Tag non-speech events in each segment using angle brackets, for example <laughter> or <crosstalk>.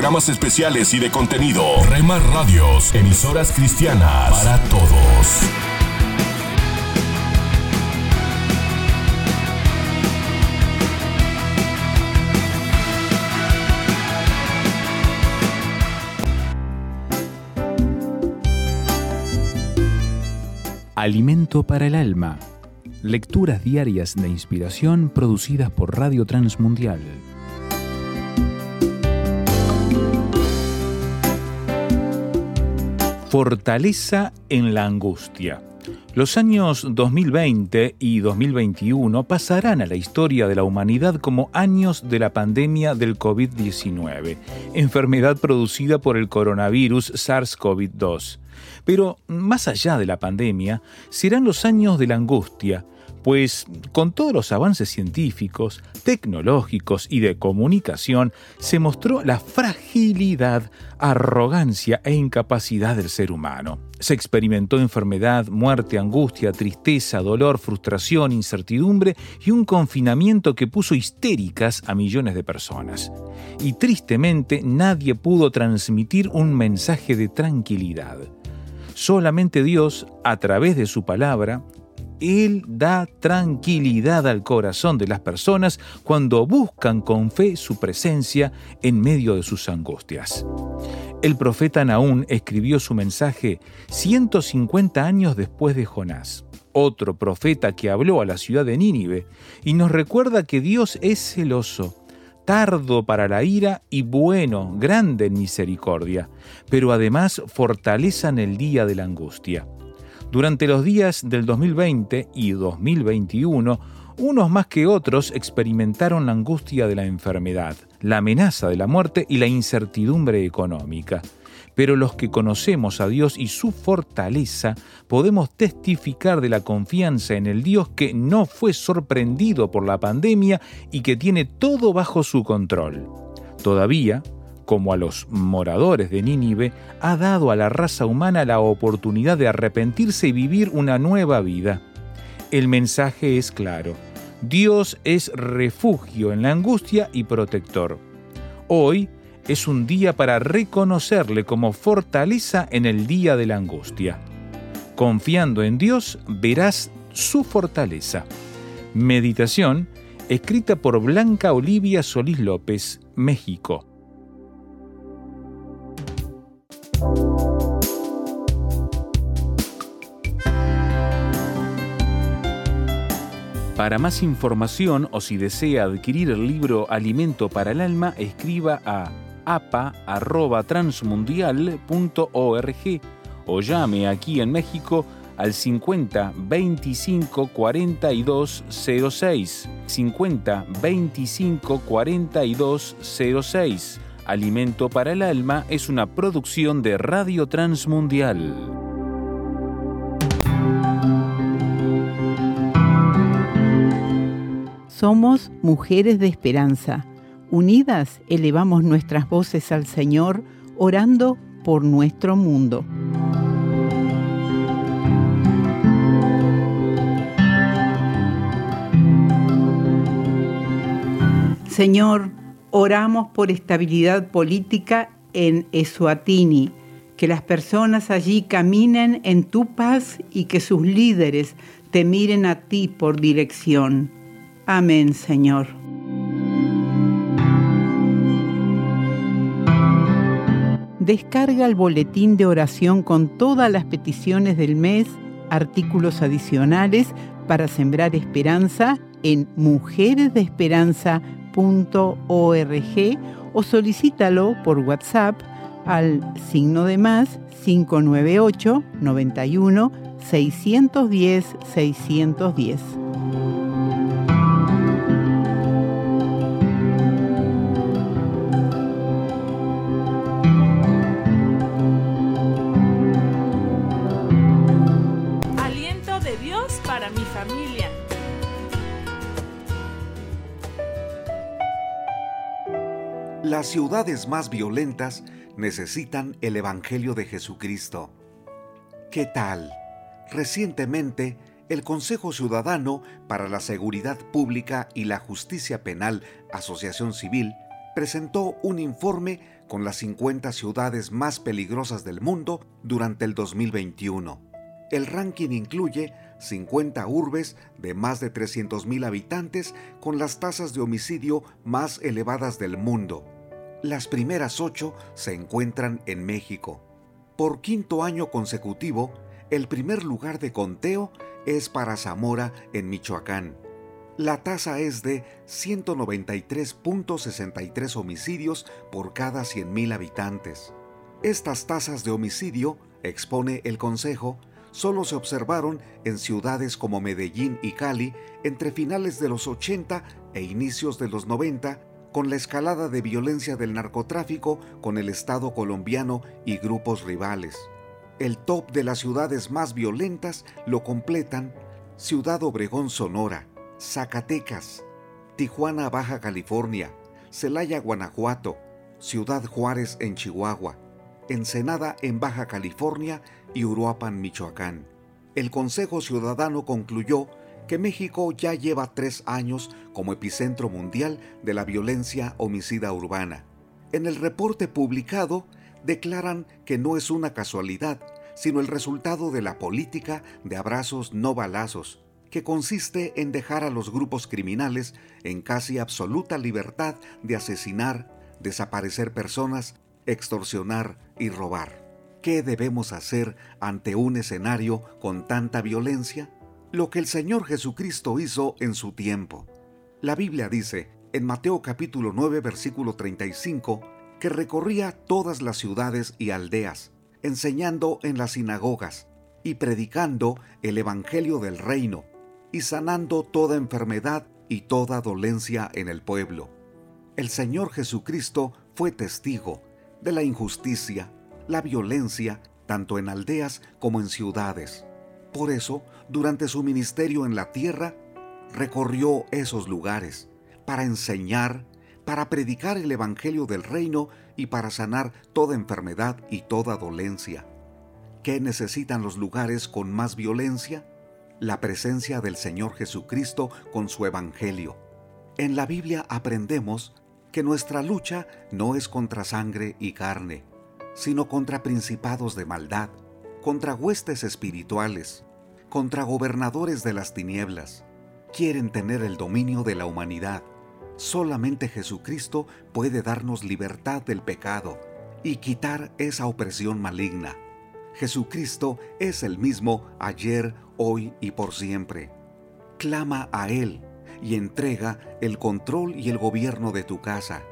programas especiales y de contenido. Rema Radios, emisoras cristianas para todos. Alimento para el alma. Lecturas diarias de inspiración producidas por Radio Transmundial. Fortaleza en la angustia. Los años 2020 y 2021 pasarán a la historia de la humanidad como años de la pandemia del COVID-19, enfermedad producida por el coronavirus SARS-CoV-2. Pero más allá de la pandemia, serán los años de la angustia, pues con todos los avances científicos, tecnológicos y de comunicación, se mostró la fragilidad, arrogancia e incapacidad del ser humano. Se experimentó enfermedad, muerte, angustia, tristeza, dolor, frustración, incertidumbre y un confinamiento que puso histéricas a millones de personas. Y tristemente nadie pudo transmitir un mensaje de tranquilidad. Solamente Dios, a través de su palabra, él da tranquilidad al corazón de las personas cuando buscan con fe su presencia en medio de sus angustias. El profeta Naún escribió su mensaje 150 años después de Jonás, otro profeta que habló a la ciudad de Nínive, y nos recuerda que Dios es celoso, tardo para la ira y bueno, grande en misericordia, pero además fortaleza en el día de la angustia. Durante los días del 2020 y 2021, unos más que otros experimentaron la angustia de la enfermedad, la amenaza de la muerte y la incertidumbre económica. Pero los que conocemos a Dios y su fortaleza podemos testificar de la confianza en el Dios que no fue sorprendido por la pandemia y que tiene todo bajo su control. Todavía, como a los moradores de Nínive, ha dado a la raza humana la oportunidad de arrepentirse y vivir una nueva vida. El mensaje es claro. Dios es refugio en la angustia y protector. Hoy es un día para reconocerle como fortaleza en el día de la angustia. Confiando en Dios verás su fortaleza. Meditación escrita por Blanca Olivia Solís López, México. Para más información o si desea adquirir el libro Alimento para el Alma, escriba a apa.transmundial.org o llame aquí en México al 50 25 42 06. 50 25 42 06. Alimento para el Alma es una producción de Radio Transmundial. Somos mujeres de esperanza. Unidas elevamos nuestras voces al Señor, orando por nuestro mundo. Señor, oramos por estabilidad política en Eswatini, que las personas allí caminen en tu paz y que sus líderes te miren a ti por dirección. Amén, Señor. Descarga el boletín de oración con todas las peticiones del mes, artículos adicionales para sembrar esperanza en o solicítalo por WhatsApp al signo de más 598 91 610 610. Las ciudades más violentas necesitan el Evangelio de Jesucristo. ¿Qué tal? Recientemente, el Consejo Ciudadano para la Seguridad Pública y la Justicia Penal, Asociación Civil, presentó un informe con las 50 ciudades más peligrosas del mundo durante el 2021. El ranking incluye 50 urbes de más de 300.000 habitantes con las tasas de homicidio más elevadas del mundo. Las primeras ocho se encuentran en México. Por quinto año consecutivo, el primer lugar de conteo es para Zamora, en Michoacán. La tasa es de 193.63 homicidios por cada 100.000 habitantes. Estas tasas de homicidio, expone el Consejo, solo se observaron en ciudades como Medellín y Cali entre finales de los 80 e inicios de los 90, con la escalada de violencia del narcotráfico con el Estado colombiano y grupos rivales. El top de las ciudades más violentas lo completan Ciudad Obregón, Sonora, Zacatecas, Tijuana, Baja California, Celaya, Guanajuato, Ciudad Juárez en Chihuahua, Ensenada en Baja California y Uruapan, Michoacán. El Consejo Ciudadano concluyó que México ya lleva tres años como epicentro mundial de la violencia homicida urbana. En el reporte publicado, declaran que no es una casualidad, sino el resultado de la política de abrazos no balazos, que consiste en dejar a los grupos criminales en casi absoluta libertad de asesinar, desaparecer personas, extorsionar y robar. ¿Qué debemos hacer ante un escenario con tanta violencia? Lo que el Señor Jesucristo hizo en su tiempo. La Biblia dice, en Mateo capítulo 9 versículo 35, que recorría todas las ciudades y aldeas, enseñando en las sinagogas y predicando el Evangelio del reino y sanando toda enfermedad y toda dolencia en el pueblo. El Señor Jesucristo fue testigo de la injusticia, la violencia, tanto en aldeas como en ciudades. Por eso, durante su ministerio en la tierra, recorrió esos lugares para enseñar, para predicar el Evangelio del reino y para sanar toda enfermedad y toda dolencia. ¿Qué necesitan los lugares con más violencia? La presencia del Señor Jesucristo con su Evangelio. En la Biblia aprendemos que nuestra lucha no es contra sangre y carne, sino contra principados de maldad, contra huestes espirituales, contra gobernadores de las tinieblas. Quieren tener el dominio de la humanidad Solamente Jesucristo puede darnos libertad del pecado y quitar esa opresión maligna. Jesucristo es el mismo ayer, hoy y por siempre. Clama a Él y entrega el control y el gobierno de tu casa.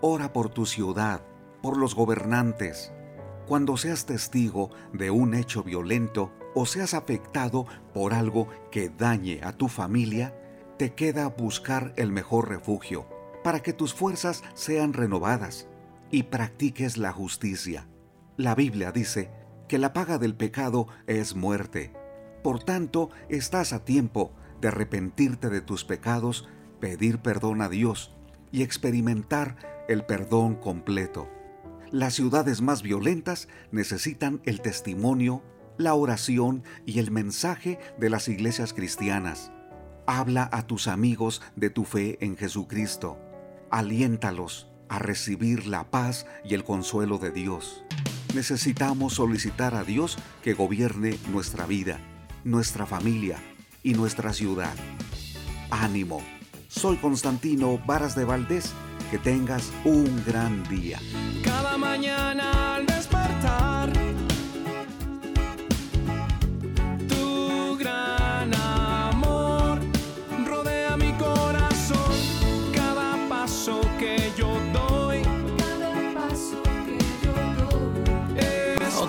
Ora por tu ciudad, por los gobernantes. Cuando seas testigo de un hecho violento o seas afectado por algo que dañe a tu familia, te queda buscar el mejor refugio para que tus fuerzas sean renovadas y practiques la justicia. La Biblia dice que la paga del pecado es muerte. Por tanto, estás a tiempo de arrepentirte de tus pecados, pedir perdón a Dios y experimentar el perdón completo. Las ciudades más violentas necesitan el testimonio, la oración y el mensaje de las iglesias cristianas. Habla a tus amigos de tu fe en Jesucristo. Aliéntalos a recibir la paz y el consuelo de Dios. Necesitamos solicitar a Dios que gobierne nuestra vida, nuestra familia y nuestra ciudad. Ánimo. Soy Constantino Varas de Valdés. Que tengas un gran día. Cada mañana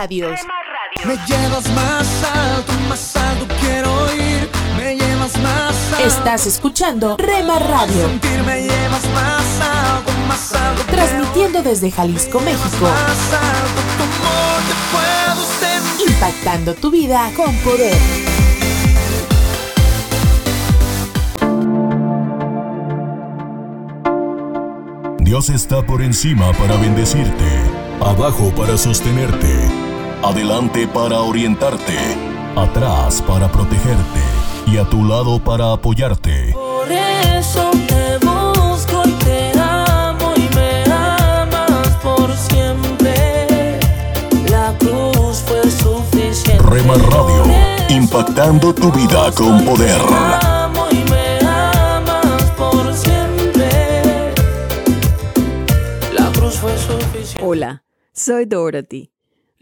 Radios. Me llevas más alto, más alto quiero ir. Me llevas más alto. Estás escuchando Rema Radio, Sentir me llevas más alto, más alto. transmitiendo desde Jalisco. México, Más alto, tu amor te puedo sentir. impactando tu vida con poder. Dios está por encima para bendecirte, abajo para sostenerte, adelante para orientarte, atrás para protegerte y a tu lado para apoyarte. Por eso te busco y te amo y me amas por siempre. La cruz fue suficiente. Rema Radio, impactando tu vida con poder. Te amo y me amas por siempre. La cruz fue suficiente. Hola, soy Dorothy.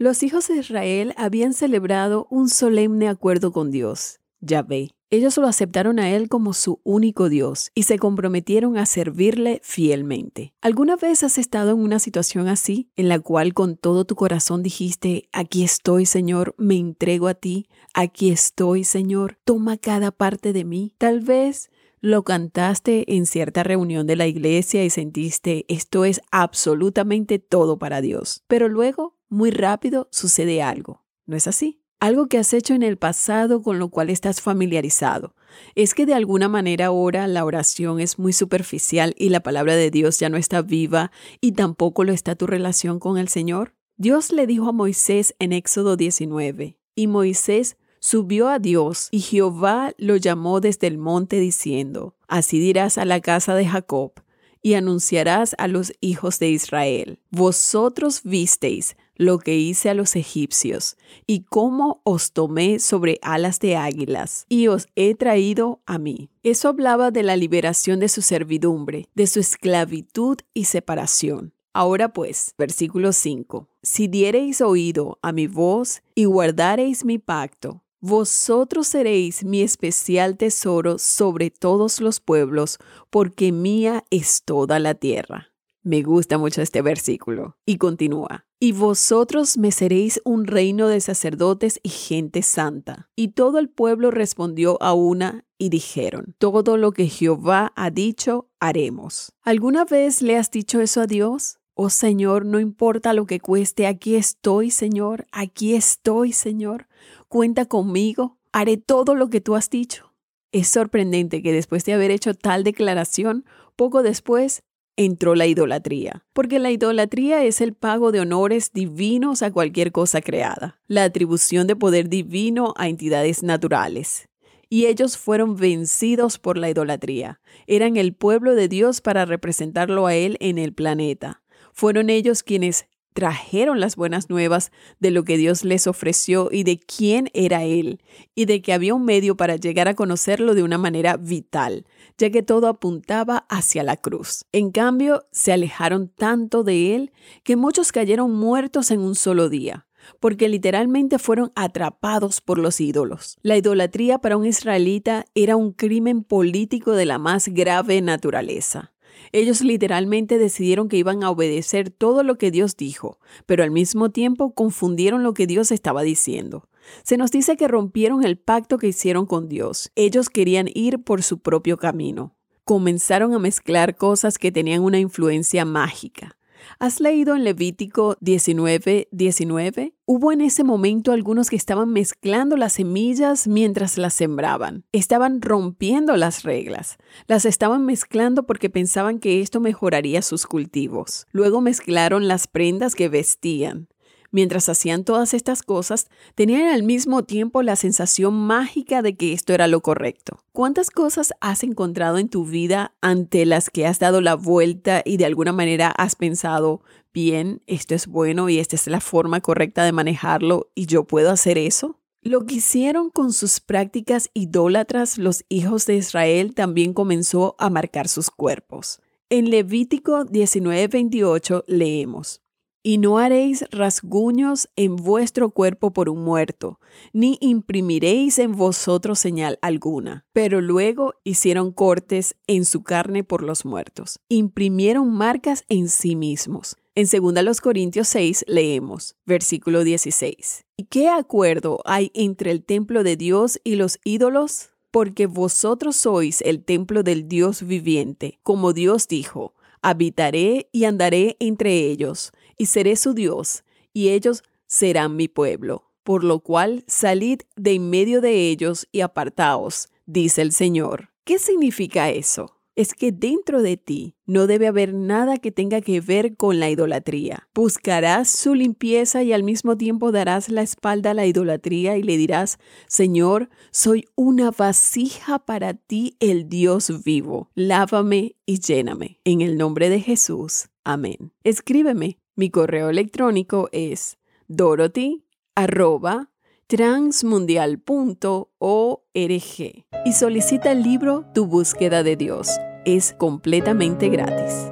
Los hijos de Israel habían celebrado un solemne acuerdo con Dios, Yahvé. Ellos lo aceptaron a Él como su único Dios y se comprometieron a servirle fielmente. ¿Alguna vez has estado en una situación así, en la cual con todo tu corazón dijiste, aquí estoy Señor, me entrego a ti, aquí estoy Señor, toma cada parte de mí? Tal vez lo cantaste en cierta reunión de la iglesia y sentiste esto es absolutamente todo para Dios. Pero luego, muy rápido, sucede algo. ¿No es así? Algo que has hecho en el pasado con lo cual estás familiarizado. Es que de alguna manera ahora la oración es muy superficial y la palabra de Dios ya no está viva y tampoco lo está tu relación con el Señor. Dios le dijo a Moisés en Éxodo 19, y Moisés subió a Dios y Jehová lo llamó desde el monte diciendo, Así dirás a la casa de Jacob y anunciarás a los hijos de Israel, vosotros visteis lo que hice a los egipcios y cómo os tomé sobre alas de águilas y os he traído a mí. Eso hablaba de la liberación de su servidumbre, de su esclavitud y separación. Ahora pues, versículo 5. Si diereis oído a mi voz y guardareis mi pacto, vosotros seréis mi especial tesoro sobre todos los pueblos, porque mía es toda la tierra. Me gusta mucho este versículo. Y continúa. Y vosotros me seréis un reino de sacerdotes y gente santa. Y todo el pueblo respondió a una y dijeron, todo lo que Jehová ha dicho, haremos. ¿Alguna vez le has dicho eso a Dios? Oh Señor, no importa lo que cueste, aquí estoy, Señor, aquí estoy, Señor. Cuenta conmigo, haré todo lo que tú has dicho. Es sorprendente que después de haber hecho tal declaración, poco después entró la idolatría, porque la idolatría es el pago de honores divinos a cualquier cosa creada, la atribución de poder divino a entidades naturales. Y ellos fueron vencidos por la idolatría. Eran el pueblo de Dios para representarlo a Él en el planeta. Fueron ellos quienes trajeron las buenas nuevas de lo que Dios les ofreció y de quién era Él, y de que había un medio para llegar a conocerlo de una manera vital, ya que todo apuntaba hacia la cruz. En cambio, se alejaron tanto de Él que muchos cayeron muertos en un solo día porque literalmente fueron atrapados por los ídolos. La idolatría para un israelita era un crimen político de la más grave naturaleza. Ellos literalmente decidieron que iban a obedecer todo lo que Dios dijo, pero al mismo tiempo confundieron lo que Dios estaba diciendo. Se nos dice que rompieron el pacto que hicieron con Dios. Ellos querían ir por su propio camino. comenzaron a mezclar cosas que tenían una influencia mágica. ¿Has leído en Levítico 19, 19? Hubo en ese momento algunos que estaban mezclando las semillas mientras las sembraban. Estaban rompiendo las reglas. Las estaban mezclando porque pensaban que esto mejoraría sus cultivos. Luego mezclaron las prendas que vestían. Mientras hacían todas estas cosas, tenían al mismo tiempo la sensación mágica de que esto era lo correcto. ¿Cuántas cosas has encontrado en tu vida ante las que has dado la vuelta y de alguna manera has pensado, bien, esto es bueno y esta es la forma correcta de manejarlo y yo puedo hacer eso? Lo que hicieron con sus prácticas idólatras los hijos de Israel también comenzó a marcar sus cuerpos. En Levítico 19:28 leemos, y no haréis rasguños en vuestro cuerpo por un muerto, ni imprimiréis en vosotros señal alguna. Pero luego hicieron cortes en su carne por los muertos. Imprimieron marcas en sí mismos. En 2 Corintios 6 leemos, versículo 16. ¿Y qué acuerdo hay entre el templo de Dios y los ídolos? Porque vosotros sois el templo del Dios viviente, como Dios dijo, habitaré y andaré entre ellos y seré su Dios, y ellos serán mi pueblo. Por lo cual salid de en medio de ellos y apartaos, dice el Señor. ¿Qué significa eso? es que dentro de ti no debe haber nada que tenga que ver con la idolatría. Buscarás su limpieza y al mismo tiempo darás la espalda a la idolatría y le dirás, Señor, soy una vasija para ti, el Dios vivo. Lávame y lléname. En el nombre de Jesús. Amén. Escríbeme mi correo electrónico es dorothy@transmundial.org y solicita el libro Tu búsqueda de Dios. Es completamente gratis.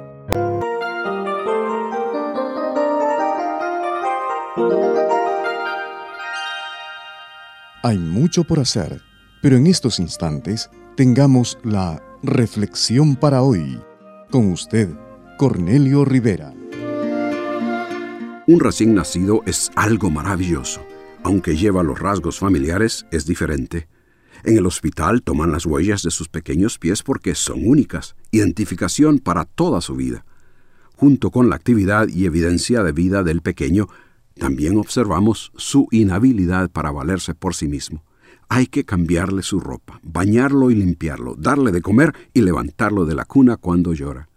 Hay mucho por hacer, pero en estos instantes tengamos la reflexión para hoy. Con usted, Cornelio Rivera. Un recién nacido es algo maravilloso. Aunque lleva los rasgos familiares, es diferente. En el hospital toman las huellas de sus pequeños pies porque son únicas, identificación para toda su vida. Junto con la actividad y evidencia de vida del pequeño, también observamos su inhabilidad para valerse por sí mismo. Hay que cambiarle su ropa, bañarlo y limpiarlo, darle de comer y levantarlo de la cuna cuando llora.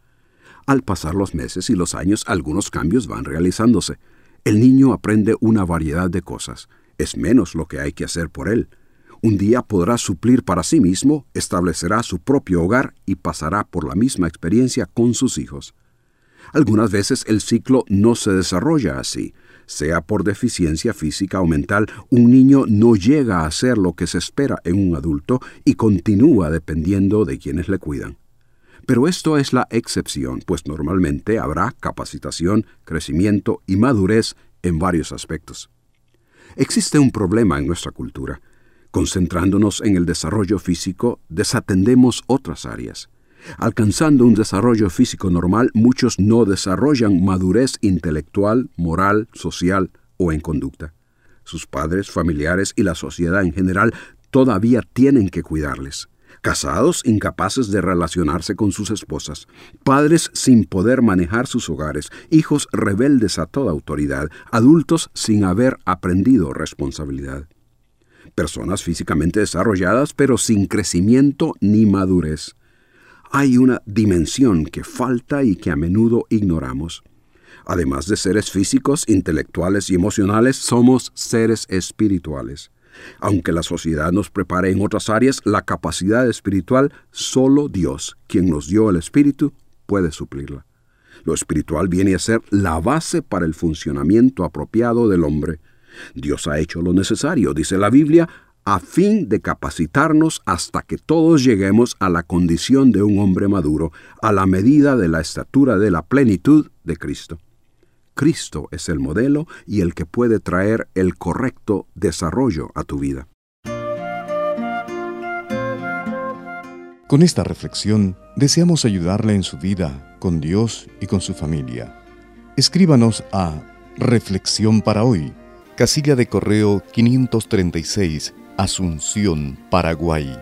Al pasar los meses y los años, algunos cambios van realizándose. El niño aprende una variedad de cosas. Es menos lo que hay que hacer por él. Un día podrá suplir para sí mismo, establecerá su propio hogar y pasará por la misma experiencia con sus hijos. Algunas veces el ciclo no se desarrolla así. Sea por deficiencia física o mental, un niño no llega a hacer lo que se espera en un adulto y continúa dependiendo de quienes le cuidan. Pero esto es la excepción, pues normalmente habrá capacitación, crecimiento y madurez en varios aspectos. Existe un problema en nuestra cultura. Concentrándonos en el desarrollo físico, desatendemos otras áreas. Alcanzando un desarrollo físico normal, muchos no desarrollan madurez intelectual, moral, social o en conducta. Sus padres, familiares y la sociedad en general todavía tienen que cuidarles casados incapaces de relacionarse con sus esposas, padres sin poder manejar sus hogares, hijos rebeldes a toda autoridad, adultos sin haber aprendido responsabilidad. Personas físicamente desarrolladas pero sin crecimiento ni madurez. Hay una dimensión que falta y que a menudo ignoramos. Además de seres físicos, intelectuales y emocionales, somos seres espirituales. Aunque la sociedad nos prepare en otras áreas, la capacidad espiritual, solo Dios, quien nos dio el Espíritu, puede suplirla. Lo espiritual viene a ser la base para el funcionamiento apropiado del hombre. Dios ha hecho lo necesario, dice la Biblia, a fin de capacitarnos hasta que todos lleguemos a la condición de un hombre maduro, a la medida de la estatura de la plenitud de Cristo. Cristo es el modelo y el que puede traer el correcto desarrollo a tu vida. Con esta reflexión deseamos ayudarle en su vida, con Dios y con su familia. Escríbanos a Reflexión para hoy, casilla de correo 536, Asunción, Paraguay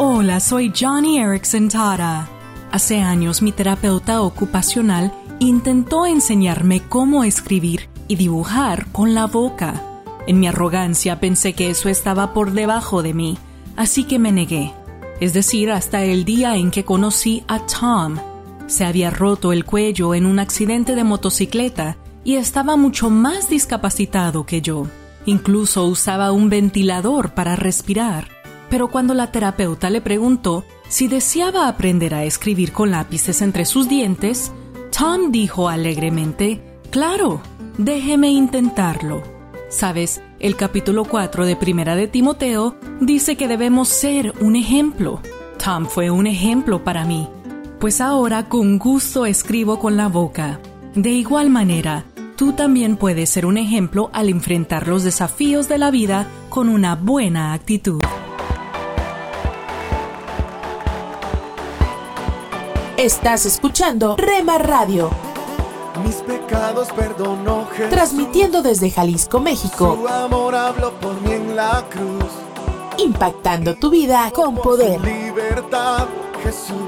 Hola, soy Johnny Erickson Tara. Hace años mi terapeuta ocupacional intentó enseñarme cómo escribir y dibujar con la boca. En mi arrogancia pensé que eso estaba por debajo de mí, así que me negué. Es decir, hasta el día en que conocí a Tom. Se había roto el cuello en un accidente de motocicleta y estaba mucho más discapacitado que yo. Incluso usaba un ventilador para respirar. Pero cuando la terapeuta le preguntó si deseaba aprender a escribir con lápices entre sus dientes, Tom dijo alegremente, Claro, déjeme intentarlo. Sabes, el capítulo 4 de Primera de Timoteo dice que debemos ser un ejemplo. Tom fue un ejemplo para mí, pues ahora con gusto escribo con la boca. De igual manera, tú también puedes ser un ejemplo al enfrentar los desafíos de la vida con una buena actitud. Estás escuchando Rema Radio. Mis pecados perdonó Jesús. Transmitiendo desde Jalisco, México. Su amor habló por mí en la cruz. Impactando tu vida con poder. Libertad, Jesús, Jesús.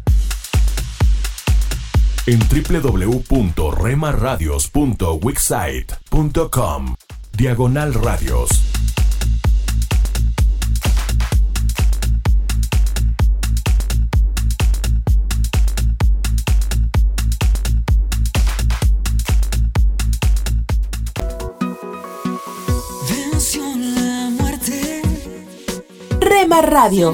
en www.remaradios.wixsite.com Diagonal Radios. Venció la muerte. Rema Radio.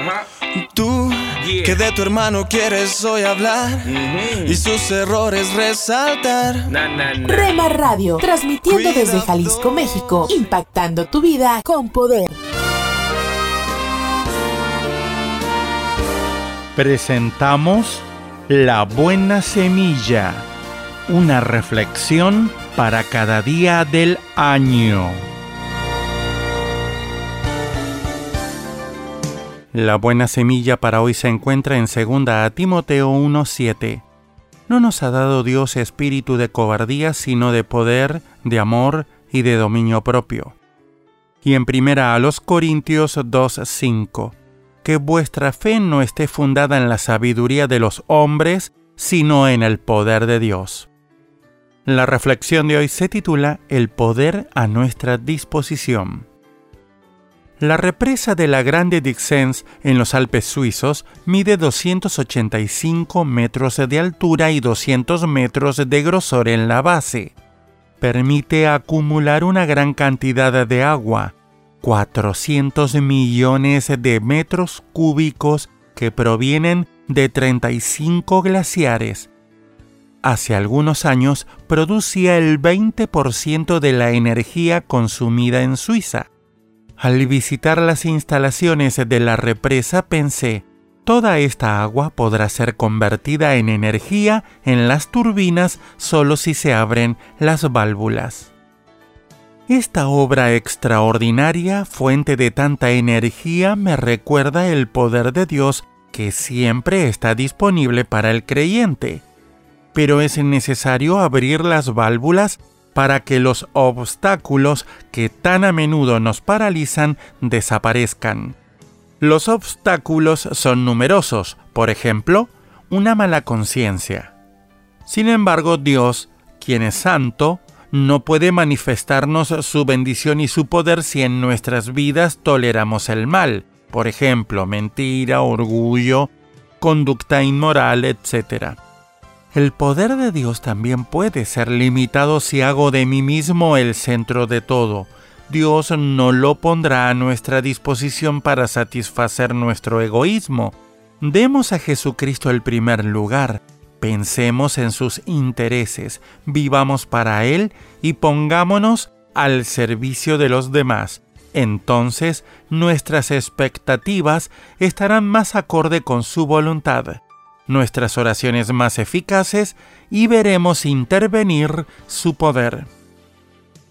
Ajá. Tú Yeah. que de tu hermano quieres hoy hablar y sus errores resaltar. Na, na, na. Rema Radio. Transmitiendo desde Jalisco, México. Impactando tu vida con poder. presentamos La Buena Semilla, una reflexión para cada día del año. La buena semilla para hoy se encuentra en 2 a Timoteo 1:7. No nos ha dado Dios espíritu de cobardía, sino de poder, de amor y de dominio propio. Y en primera a los Corintios 2:5 que vuestra fe no esté fundada en la sabiduría de los hombres, sino en el poder de Dios. La reflexión de hoy se titula El poder a nuestra disposición. La represa de la Grande Dixens en los Alpes suizos mide 285 metros de altura y 200 metros de grosor en la base. Permite acumular una gran cantidad de agua, 400 millones de metros cúbicos que provienen de 35 glaciares. Hace algunos años producía el 20% de la energía consumida en Suiza. Al visitar las instalaciones de la represa pensé, toda esta agua podrá ser convertida en energía en las turbinas solo si se abren las válvulas. Esta obra extraordinaria, fuente de tanta energía, me recuerda el poder de Dios que siempre está disponible para el creyente. Pero es necesario abrir las válvulas para que los obstáculos que tan a menudo nos paralizan desaparezcan. Los obstáculos son numerosos, por ejemplo, una mala conciencia. Sin embargo, Dios, quien es santo, no puede manifestarnos su bendición y su poder si en nuestras vidas toleramos el mal, por ejemplo, mentira, orgullo, conducta inmoral, etc. El poder de Dios también puede ser limitado si hago de mí mismo el centro de todo. Dios no lo pondrá a nuestra disposición para satisfacer nuestro egoísmo. Demos a Jesucristo el primer lugar, pensemos en sus intereses, vivamos para Él y pongámonos al servicio de los demás. Entonces nuestras expectativas estarán más acorde con su voluntad, nuestras oraciones más eficaces y veremos intervenir su poder.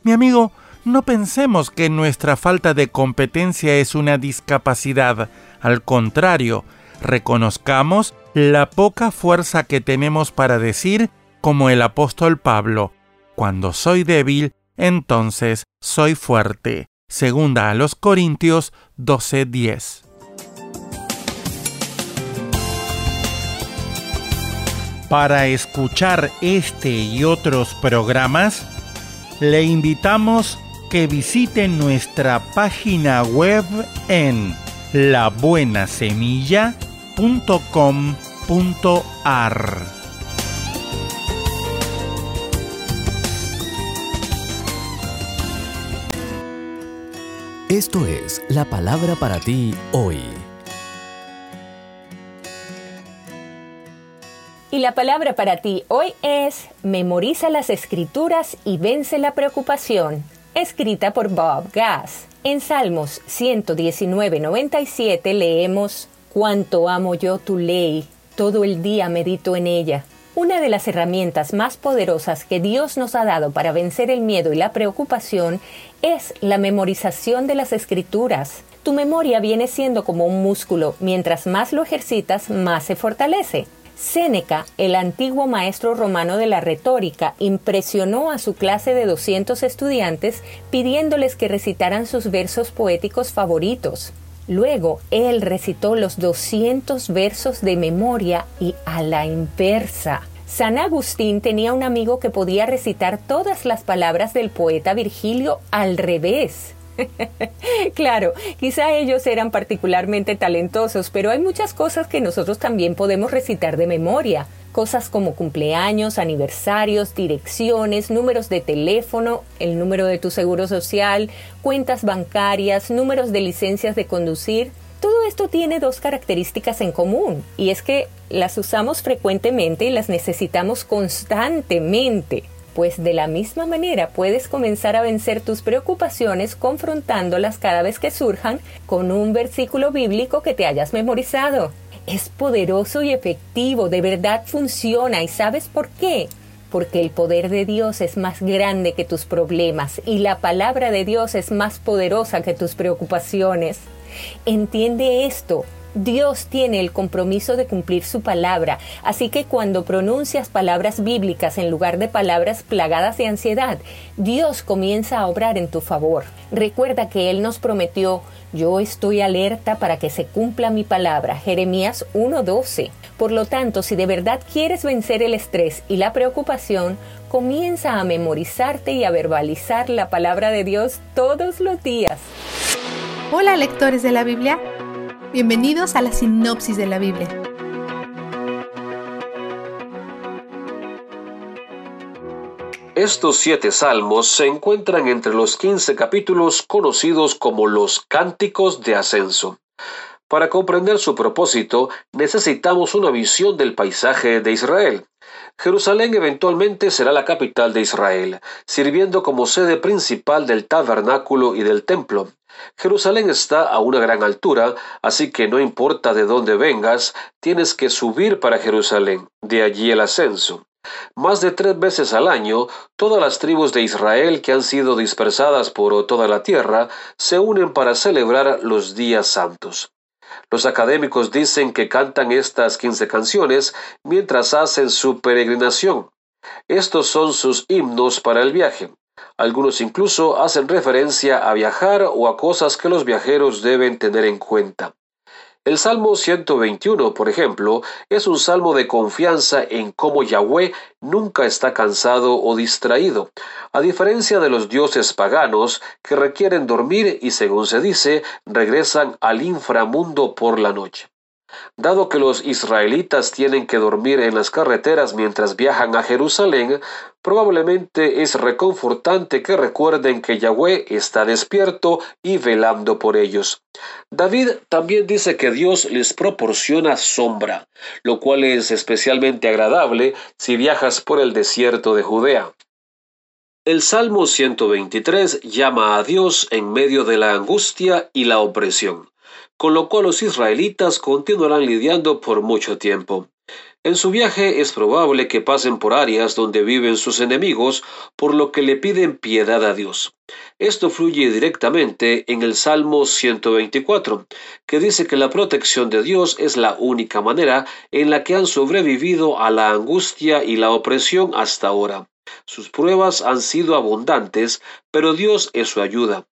Mi amigo, no pensemos que nuestra falta de competencia es una discapacidad, al contrario, reconozcamos la poca fuerza que tenemos para decir, como el apóstol Pablo, cuando soy débil, entonces soy fuerte. Segunda a los Corintios 12:10. Para escuchar este y otros programas, le invitamos que visite nuestra página web en labuenasemilla.com.ar. Esto es la palabra para ti hoy. Y la palabra para ti hoy es Memoriza las escrituras y vence la preocupación, escrita por Bob Gass. En Salmos 119.97 leemos, Cuánto amo yo tu ley, todo el día medito en ella. Una de las herramientas más poderosas que Dios nos ha dado para vencer el miedo y la preocupación es la memorización de las escrituras. Tu memoria viene siendo como un músculo, mientras más lo ejercitas, más se fortalece. Séneca, el antiguo maestro romano de la retórica, impresionó a su clase de 200 estudiantes pidiéndoles que recitaran sus versos poéticos favoritos. Luego, él recitó los 200 versos de memoria y a la inversa. San Agustín tenía un amigo que podía recitar todas las palabras del poeta Virgilio al revés. <laughs> claro, quizá ellos eran particularmente talentosos, pero hay muchas cosas que nosotros también podemos recitar de memoria. Cosas como cumpleaños, aniversarios, direcciones, números de teléfono, el número de tu seguro social, cuentas bancarias, números de licencias de conducir. Todo esto tiene dos características en común, y es que las usamos frecuentemente y las necesitamos constantemente. Pues de la misma manera puedes comenzar a vencer tus preocupaciones confrontándolas cada vez que surjan con un versículo bíblico que te hayas memorizado. Es poderoso y efectivo, de verdad funciona y ¿sabes por qué? Porque el poder de Dios es más grande que tus problemas y la palabra de Dios es más poderosa que tus preocupaciones. Entiende esto. Dios tiene el compromiso de cumplir su palabra, así que cuando pronuncias palabras bíblicas en lugar de palabras plagadas de ansiedad, Dios comienza a obrar en tu favor. Recuerda que Él nos prometió, yo estoy alerta para que se cumpla mi palabra, Jeremías 1.12. Por lo tanto, si de verdad quieres vencer el estrés y la preocupación, comienza a memorizarte y a verbalizar la palabra de Dios todos los días. Hola lectores de la Biblia, bienvenidos a la sinopsis de la Biblia. Estos siete salmos se encuentran entre los quince capítulos conocidos como los Cánticos de Ascenso. Para comprender su propósito, necesitamos una visión del paisaje de Israel. Jerusalén eventualmente será la capital de Israel, sirviendo como sede principal del tabernáculo y del templo. Jerusalén está a una gran altura, así que no importa de dónde vengas, tienes que subir para Jerusalén, de allí el ascenso. Más de tres veces al año, todas las tribus de Israel que han sido dispersadas por toda la tierra se unen para celebrar los días santos. Los académicos dicen que cantan estas 15 canciones mientras hacen su peregrinación. Estos son sus himnos para el viaje. Algunos incluso hacen referencia a viajar o a cosas que los viajeros deben tener en cuenta. El Salmo 121, por ejemplo, es un salmo de confianza en cómo Yahweh nunca está cansado o distraído, a diferencia de los dioses paganos que requieren dormir y, según se dice, regresan al inframundo por la noche. Dado que los israelitas tienen que dormir en las carreteras mientras viajan a Jerusalén, probablemente es reconfortante que recuerden que Yahweh está despierto y velando por ellos. David también dice que Dios les proporciona sombra, lo cual es especialmente agradable si viajas por el desierto de Judea. El Salmo 123 llama a Dios en medio de la angustia y la opresión con lo cual los israelitas continuarán lidiando por mucho tiempo. En su viaje es probable que pasen por áreas donde viven sus enemigos, por lo que le piden piedad a Dios. Esto fluye directamente en el Salmo 124, que dice que la protección de Dios es la única manera en la que han sobrevivido a la angustia y la opresión hasta ahora. Sus pruebas han sido abundantes, pero Dios es su ayuda.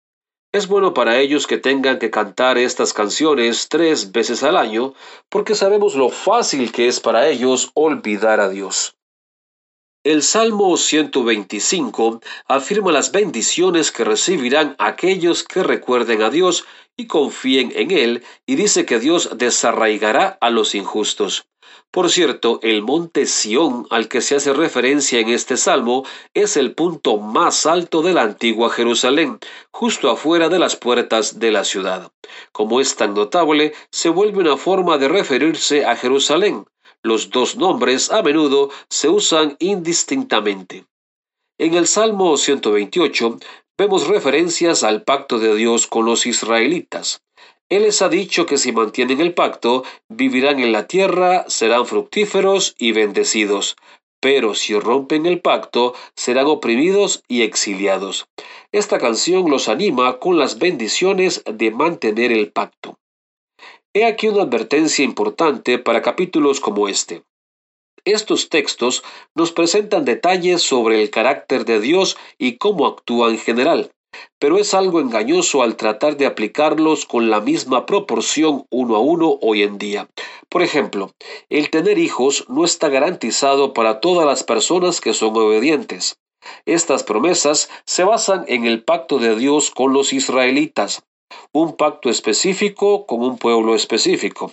Es bueno para ellos que tengan que cantar estas canciones tres veces al año, porque sabemos lo fácil que es para ellos olvidar a Dios. El Salmo 125 afirma las bendiciones que recibirán aquellos que recuerden a Dios y confíen en Él, y dice que Dios desarraigará a los injustos. Por cierto, el monte Sión al que se hace referencia en este salmo es el punto más alto de la antigua Jerusalén, justo afuera de las puertas de la ciudad. Como es tan notable, se vuelve una forma de referirse a Jerusalén. Los dos nombres a menudo se usan indistintamente. En el Salmo 128 vemos referencias al pacto de Dios con los israelitas. Él les ha dicho que si mantienen el pacto, vivirán en la tierra, serán fructíferos y bendecidos. Pero si rompen el pacto, serán oprimidos y exiliados. Esta canción los anima con las bendiciones de mantener el pacto. He aquí una advertencia importante para capítulos como este. Estos textos nos presentan detalles sobre el carácter de Dios y cómo actúa en general pero es algo engañoso al tratar de aplicarlos con la misma proporción uno a uno hoy en día. Por ejemplo, el tener hijos no está garantizado para todas las personas que son obedientes. Estas promesas se basan en el pacto de Dios con los israelitas, un pacto específico con un pueblo específico.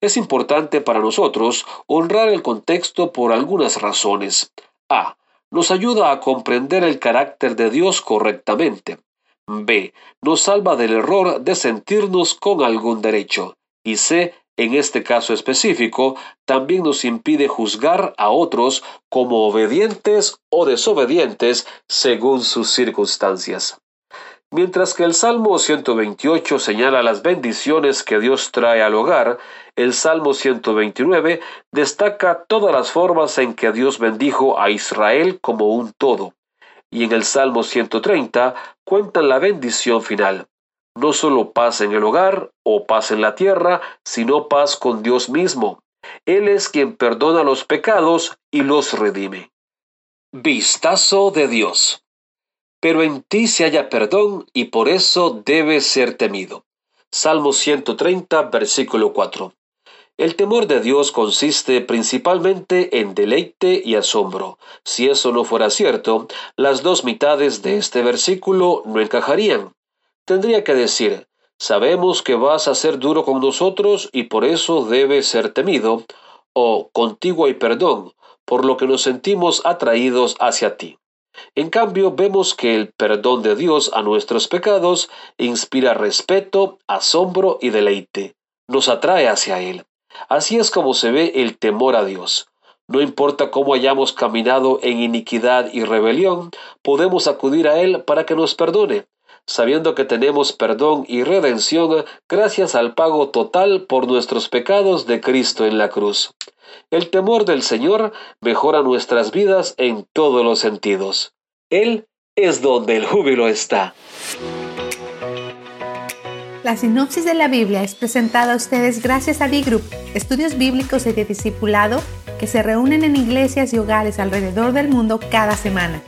Es importante para nosotros honrar el contexto por algunas razones. A nos ayuda a comprender el carácter de Dios correctamente. B. Nos salva del error de sentirnos con algún derecho. Y C. En este caso específico, también nos impide juzgar a otros como obedientes o desobedientes según sus circunstancias. Mientras que el Salmo 128 señala las bendiciones que Dios trae al hogar, el Salmo 129 destaca todas las formas en que Dios bendijo a Israel como un todo. Y en el Salmo 130 cuentan la bendición final. No solo paz en el hogar o paz en la tierra, sino paz con Dios mismo. Él es quien perdona los pecados y los redime. Vistazo de Dios pero en ti se haya perdón y por eso debe ser temido. Salmo 130, versículo 4. El temor de Dios consiste principalmente en deleite y asombro. Si eso no fuera cierto, las dos mitades de este versículo no encajarían. Tendría que decir, sabemos que vas a ser duro con nosotros y por eso debe ser temido, o contigo hay perdón, por lo que nos sentimos atraídos hacia ti. En cambio, vemos que el perdón de Dios a nuestros pecados inspira respeto, asombro y deleite. Nos atrae hacia Él. Así es como se ve el temor a Dios. No importa cómo hayamos caminado en iniquidad y rebelión, podemos acudir a Él para que nos perdone. Sabiendo que tenemos perdón y redención gracias al pago total por nuestros pecados de Cristo en la cruz. El temor del Señor mejora nuestras vidas en todos los sentidos. Él es donde el júbilo está. La sinopsis de la Biblia es presentada a ustedes gracias a D-Group, estudios bíblicos y de discipulado que se reúnen en iglesias y hogares alrededor del mundo cada semana.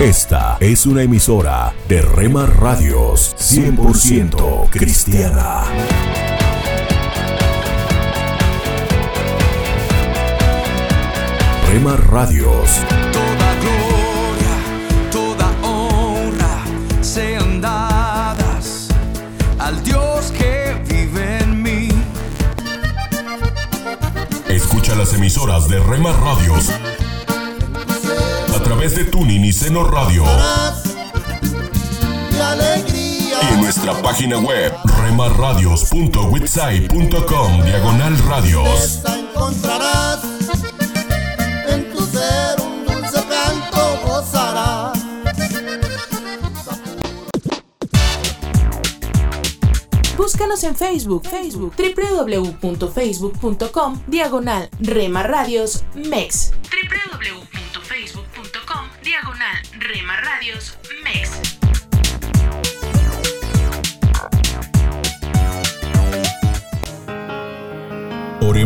Esta es una emisora de Rema Radios 100% cristiana. Rema Radios. Toda gloria, toda honra sean dadas al Dios que vive en mí. Escucha las emisoras de Rema Radios través de Tuning y Seno Radio. Y en nuestra página web remarradios.witsai.com diagonal radios. encontrarás en tu ser un dulce canto gozarás. Búscanos en Facebook, Facebook, www.facebook.com, diagonal Rema Radios MEX.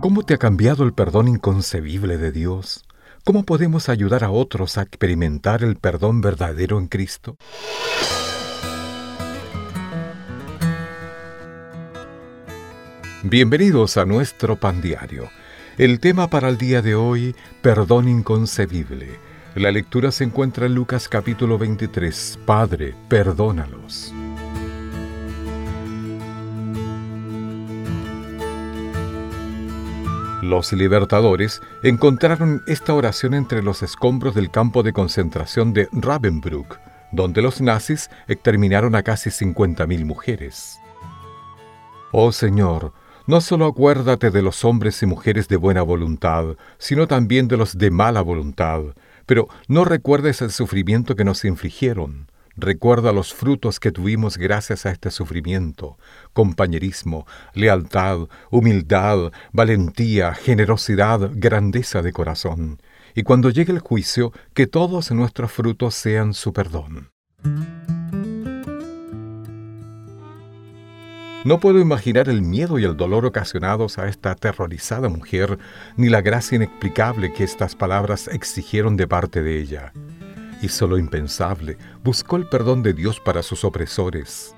¿Cómo te ha cambiado el perdón inconcebible de Dios? ¿Cómo podemos ayudar a otros a experimentar el perdón verdadero en Cristo? Bienvenidos a nuestro pan diario. El tema para el día de hoy, perdón inconcebible. La lectura se encuentra en Lucas capítulo 23. Padre, perdónalos. Los libertadores encontraron esta oración entre los escombros del campo de concentración de Ravensbrück, donde los nazis exterminaron a casi 50.000 mujeres. Oh Señor, no solo acuérdate de los hombres y mujeres de buena voluntad, sino también de los de mala voluntad, pero no recuerdes el sufrimiento que nos infligieron. Recuerda los frutos que tuvimos gracias a este sufrimiento, compañerismo, lealtad, humildad, valentía, generosidad, grandeza de corazón. Y cuando llegue el juicio, que todos nuestros frutos sean su perdón. No puedo imaginar el miedo y el dolor ocasionados a esta aterrorizada mujer, ni la gracia inexplicable que estas palabras exigieron de parte de ella. Hizo lo impensable, buscó el perdón de Dios para sus opresores.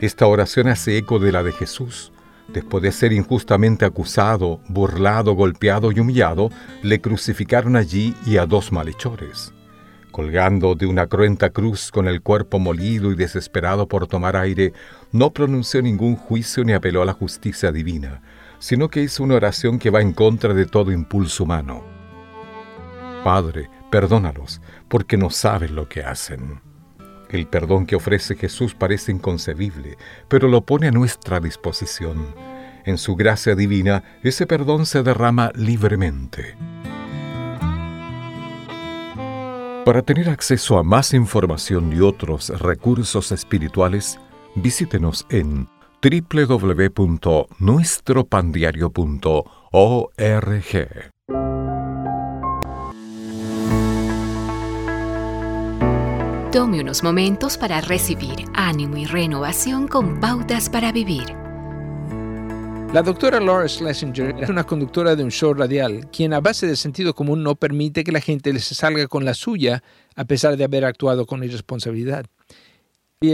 Esta oración hace eco de la de Jesús. Después de ser injustamente acusado, burlado, golpeado y humillado, le crucificaron allí y a dos malhechores. Colgando de una cruenta cruz con el cuerpo molido y desesperado por tomar aire, no pronunció ningún juicio ni apeló a la justicia divina, sino que hizo una oración que va en contra de todo impulso humano. Padre, perdónalos, porque no saben lo que hacen. El perdón que ofrece Jesús parece inconcebible, pero lo pone a nuestra disposición. En su gracia divina, ese perdón se derrama libremente. Para tener acceso a más información y otros recursos espirituales, visítenos en www.nuestropandiario.org. Tome unos momentos para recibir ánimo y renovación con pautas para vivir. La doctora Laura Schlesinger es una conductora de un show radial, quien a base de sentido común no permite que la gente les salga con la suya a pesar de haber actuado con irresponsabilidad.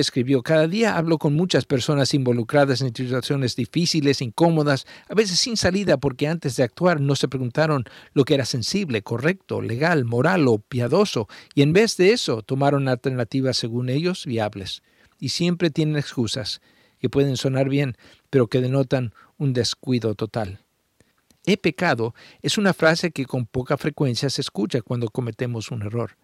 Escribió, cada día hablo con muchas personas involucradas en situaciones difíciles, incómodas, a veces sin salida porque antes de actuar no se preguntaron lo que era sensible, correcto, legal, moral o piadoso, y en vez de eso tomaron alternativas según ellos viables. Y siempre tienen excusas que pueden sonar bien, pero que denotan un descuido total. He pecado es una frase que con poca frecuencia se escucha cuando cometemos un error.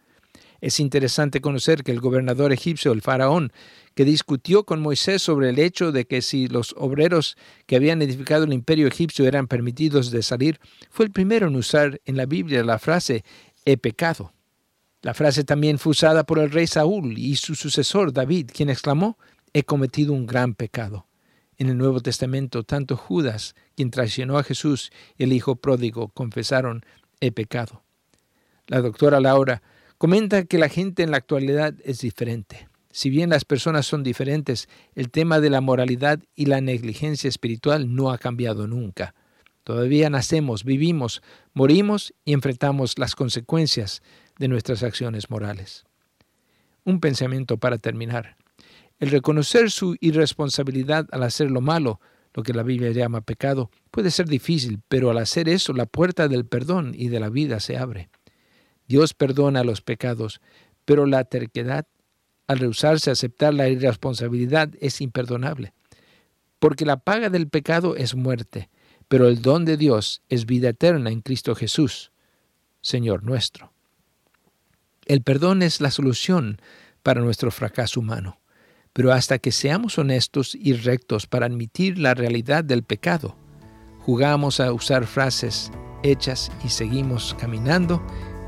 Es interesante conocer que el gobernador egipcio, el faraón, que discutió con Moisés sobre el hecho de que si los obreros que habían edificado el imperio egipcio eran permitidos de salir, fue el primero en usar en la Biblia la frase he pecado. La frase también fue usada por el rey Saúl y su sucesor David, quien exclamó, he cometido un gran pecado. En el Nuevo Testamento, tanto Judas, quien traicionó a Jesús, y el hijo pródigo confesaron, he pecado. La doctora Laura Comenta que la gente en la actualidad es diferente. Si bien las personas son diferentes, el tema de la moralidad y la negligencia espiritual no ha cambiado nunca. Todavía nacemos, vivimos, morimos y enfrentamos las consecuencias de nuestras acciones morales. Un pensamiento para terminar. El reconocer su irresponsabilidad al hacer lo malo, lo que la Biblia llama pecado, puede ser difícil, pero al hacer eso la puerta del perdón y de la vida se abre. Dios perdona los pecados, pero la terquedad, al rehusarse a aceptar la irresponsabilidad, es imperdonable. Porque la paga del pecado es muerte, pero el don de Dios es vida eterna en Cristo Jesús, Señor nuestro. El perdón es la solución para nuestro fracaso humano, pero hasta que seamos honestos y rectos para admitir la realidad del pecado, jugamos a usar frases hechas y seguimos caminando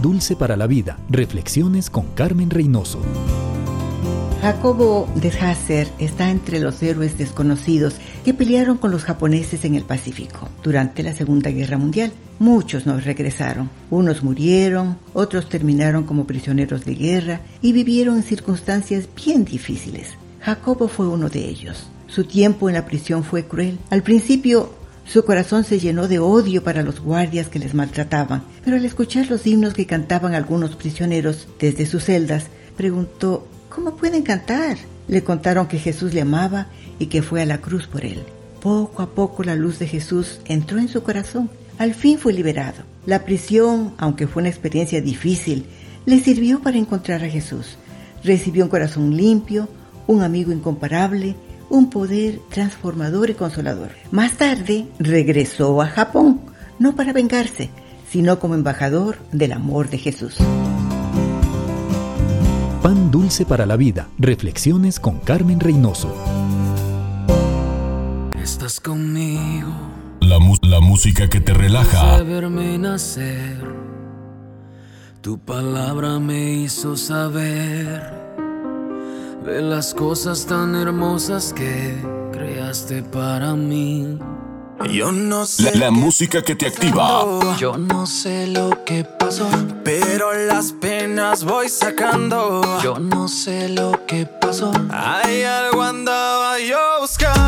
Dulce para la Vida. Reflexiones con Carmen Reynoso. Jacobo de Hasser está entre los héroes desconocidos que pelearon con los japoneses en el Pacífico durante la Segunda Guerra Mundial. Muchos no regresaron. Unos murieron, otros terminaron como prisioneros de guerra y vivieron en circunstancias bien difíciles. Jacobo fue uno de ellos. Su tiempo en la prisión fue cruel. Al principio su corazón se llenó de odio para los guardias que les maltrataban, pero al escuchar los himnos que cantaban algunos prisioneros desde sus celdas, preguntó, ¿cómo pueden cantar? Le contaron que Jesús le amaba y que fue a la cruz por él. Poco a poco la luz de Jesús entró en su corazón. Al fin fue liberado. La prisión, aunque fue una experiencia difícil, le sirvió para encontrar a Jesús. Recibió un corazón limpio, un amigo incomparable, un poder transformador y consolador. Más tarde regresó a Japón, no para vengarse, sino como embajador del amor de Jesús. Pan dulce para la vida. Reflexiones con Carmen Reynoso. Estás conmigo. La, la música que te relaja. verme nacer. Tu palabra me hizo saber de las cosas tan hermosas que creaste para mí. Yo no sé. La, música que te activa. Yo no sé lo que pasó, pero las penas voy sacando. Yo no sé lo que pasó. Hay algo andaba yo buscando.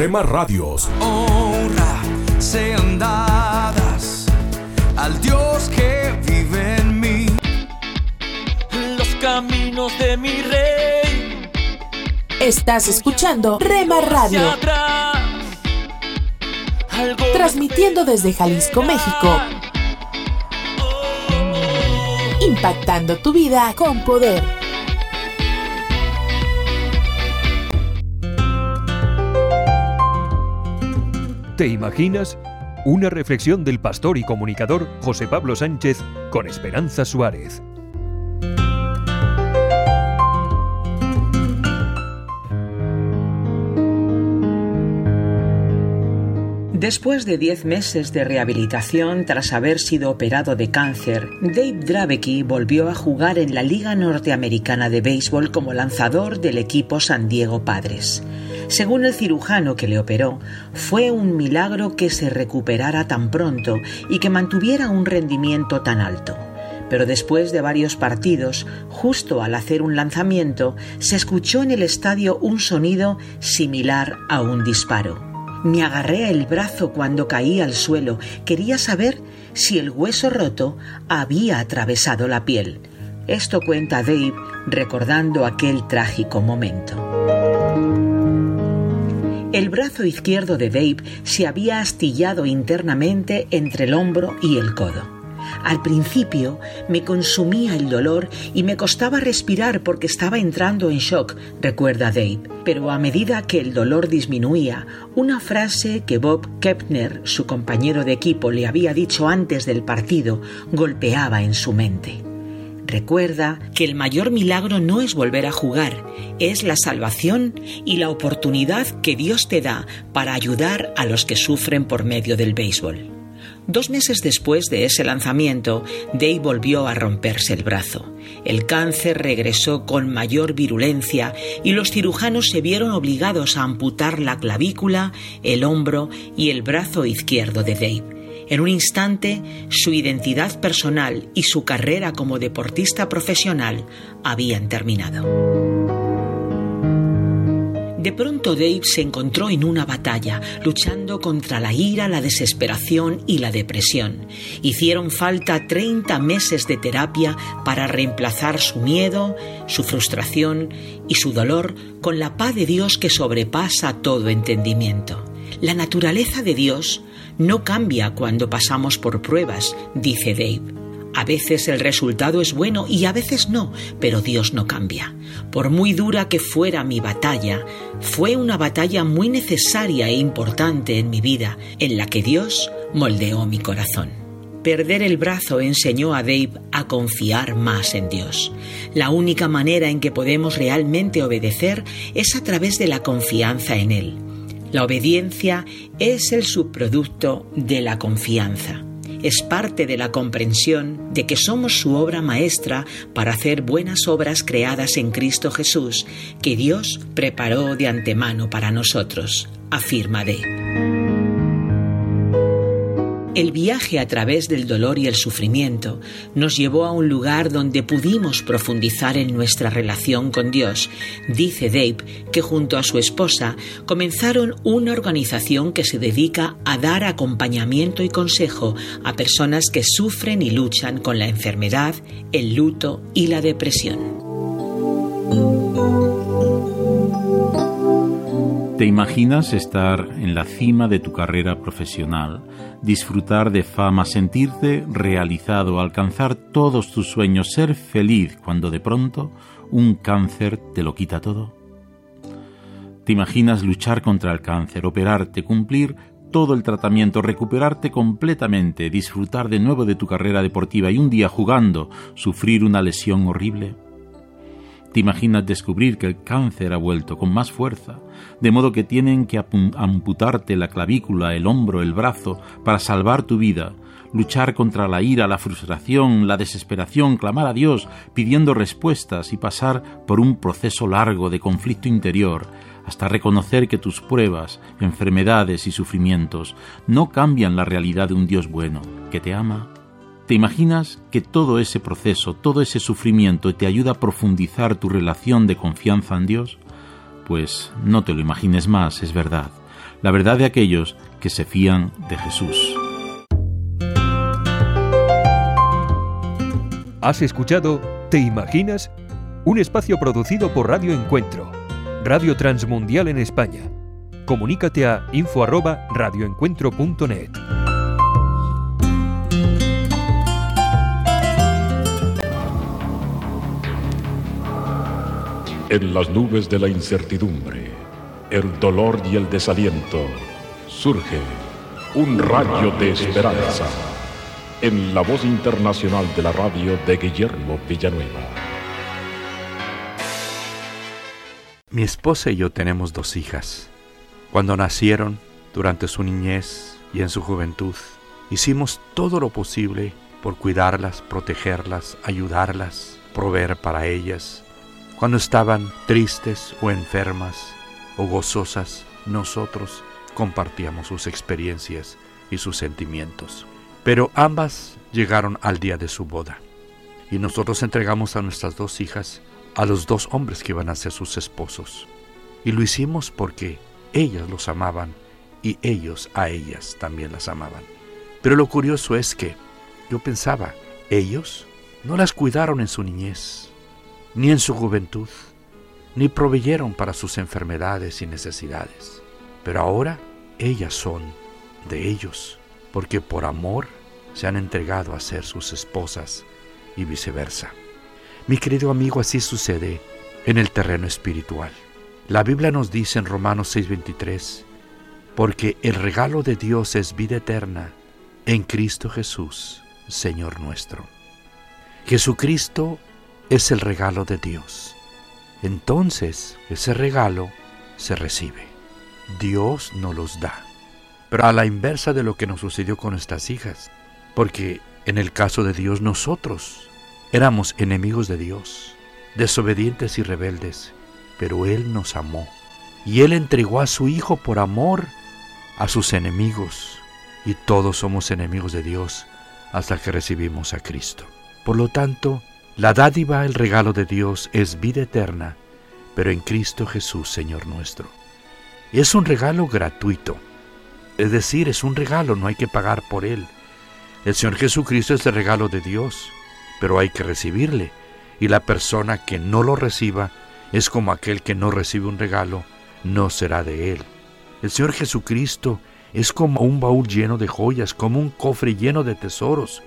Rema Radios. honra sean dadas al Dios que vive en mí. Los caminos de mi rey. Estás escuchando Rema Radio. Transmitiendo desde Jalisco, México. Impactando tu vida con poder. ¿Te imaginas? Una reflexión del pastor y comunicador José Pablo Sánchez con Esperanza Suárez. Después de 10 meses de rehabilitación tras haber sido operado de cáncer, Dave Dravecki volvió a jugar en la Liga Norteamericana de Béisbol como lanzador del equipo San Diego Padres. Según el cirujano que le operó, fue un milagro que se recuperara tan pronto y que mantuviera un rendimiento tan alto. Pero después de varios partidos, justo al hacer un lanzamiento, se escuchó en el estadio un sonido similar a un disparo. Me agarré el brazo cuando caí al suelo. Quería saber si el hueso roto había atravesado la piel. Esto cuenta Dave recordando aquel trágico momento. El brazo izquierdo de Dave se había astillado internamente entre el hombro y el codo. Al principio me consumía el dolor y me costaba respirar porque estaba entrando en shock, recuerda Dave. Pero a medida que el dolor disminuía, una frase que Bob Kepner, su compañero de equipo, le había dicho antes del partido, golpeaba en su mente. Recuerda que el mayor milagro no es volver a jugar, es la salvación y la oportunidad que Dios te da para ayudar a los que sufren por medio del béisbol. Dos meses después de ese lanzamiento, Dave volvió a romperse el brazo. El cáncer regresó con mayor virulencia y los cirujanos se vieron obligados a amputar la clavícula, el hombro y el brazo izquierdo de Dave. En un instante, su identidad personal y su carrera como deportista profesional habían terminado. De pronto Dave se encontró en una batalla, luchando contra la ira, la desesperación y la depresión. Hicieron falta 30 meses de terapia para reemplazar su miedo, su frustración y su dolor con la paz de Dios que sobrepasa todo entendimiento. La naturaleza de Dios no cambia cuando pasamos por pruebas, dice Dave. A veces el resultado es bueno y a veces no, pero Dios no cambia. Por muy dura que fuera mi batalla, fue una batalla muy necesaria e importante en mi vida, en la que Dios moldeó mi corazón. Perder el brazo enseñó a Dave a confiar más en Dios. La única manera en que podemos realmente obedecer es a través de la confianza en Él. La obediencia es el subproducto de la confianza es parte de la comprensión de que somos su obra maestra para hacer buenas obras creadas en Cristo Jesús, que Dios preparó de antemano para nosotros, afirma D. El viaje a través del dolor y el sufrimiento nos llevó a un lugar donde pudimos profundizar en nuestra relación con Dios. Dice Dave que junto a su esposa comenzaron una organización que se dedica a dar acompañamiento y consejo a personas que sufren y luchan con la enfermedad, el luto y la depresión. ¿Te imaginas estar en la cima de tu carrera profesional, disfrutar de fama, sentirte realizado, alcanzar todos tus sueños, ser feliz cuando de pronto un cáncer te lo quita todo? ¿Te imaginas luchar contra el cáncer, operarte, cumplir todo el tratamiento, recuperarte completamente, disfrutar de nuevo de tu carrera deportiva y un día jugando sufrir una lesión horrible? ¿Te imaginas descubrir que el cáncer ha vuelto con más fuerza, de modo que tienen que amputarte la clavícula, el hombro, el brazo, para salvar tu vida, luchar contra la ira, la frustración, la desesperación, clamar a Dios pidiendo respuestas y pasar por un proceso largo de conflicto interior, hasta reconocer que tus pruebas, enfermedades y sufrimientos no cambian la realidad de un Dios bueno, que te ama ¿Te imaginas que todo ese proceso, todo ese sufrimiento te ayuda a profundizar tu relación de confianza en Dios? Pues no te lo imagines más, es verdad. La verdad de aquellos que se fían de Jesús. ¿Has escuchado Te Imaginas? Un espacio producido por Radio Encuentro, Radio Transmundial en España. Comunícate a info@radioencuentro.net. En las nubes de la incertidumbre, el dolor y el desaliento, surge un rayo de esperanza en la voz internacional de la radio de Guillermo Villanueva. Mi esposa y yo tenemos dos hijas. Cuando nacieron, durante su niñez y en su juventud, hicimos todo lo posible por cuidarlas, protegerlas, ayudarlas, proveer para ellas cuando estaban tristes o enfermas o gozosas, nosotros compartíamos sus experiencias y sus sentimientos. Pero ambas llegaron al día de su boda. Y nosotros entregamos a nuestras dos hijas a los dos hombres que iban a ser sus esposos. Y lo hicimos porque ellas los amaban y ellos a ellas también las amaban. Pero lo curioso es que yo pensaba, ellos no las cuidaron en su niñez, ni en su juventud, ni proveyeron para sus enfermedades y necesidades. Pero ahora ellas son de ellos, porque por amor se han entregado a ser sus esposas y viceversa. Mi querido amigo, así sucede en el terreno espiritual. La Biblia nos dice en Romanos 6:23, porque el regalo de Dios es vida eterna en Cristo Jesús, Señor nuestro. Jesucristo es el regalo de Dios. Entonces ese regalo se recibe. Dios nos los da. Pero a la inversa de lo que nos sucedió con nuestras hijas. Porque en el caso de Dios nosotros éramos enemigos de Dios, desobedientes y rebeldes. Pero Él nos amó. Y Él entregó a su Hijo por amor a sus enemigos. Y todos somos enemigos de Dios hasta que recibimos a Cristo. Por lo tanto, la dádiva, el regalo de Dios, es vida eterna, pero en Cristo Jesús, Señor nuestro. Es un regalo gratuito, es decir, es un regalo, no hay que pagar por él. El Señor Jesucristo es el regalo de Dios, pero hay que recibirle, y la persona que no lo reciba es como aquel que no recibe un regalo, no será de él. El Señor Jesucristo es como un baúl lleno de joyas, como un cofre lleno de tesoros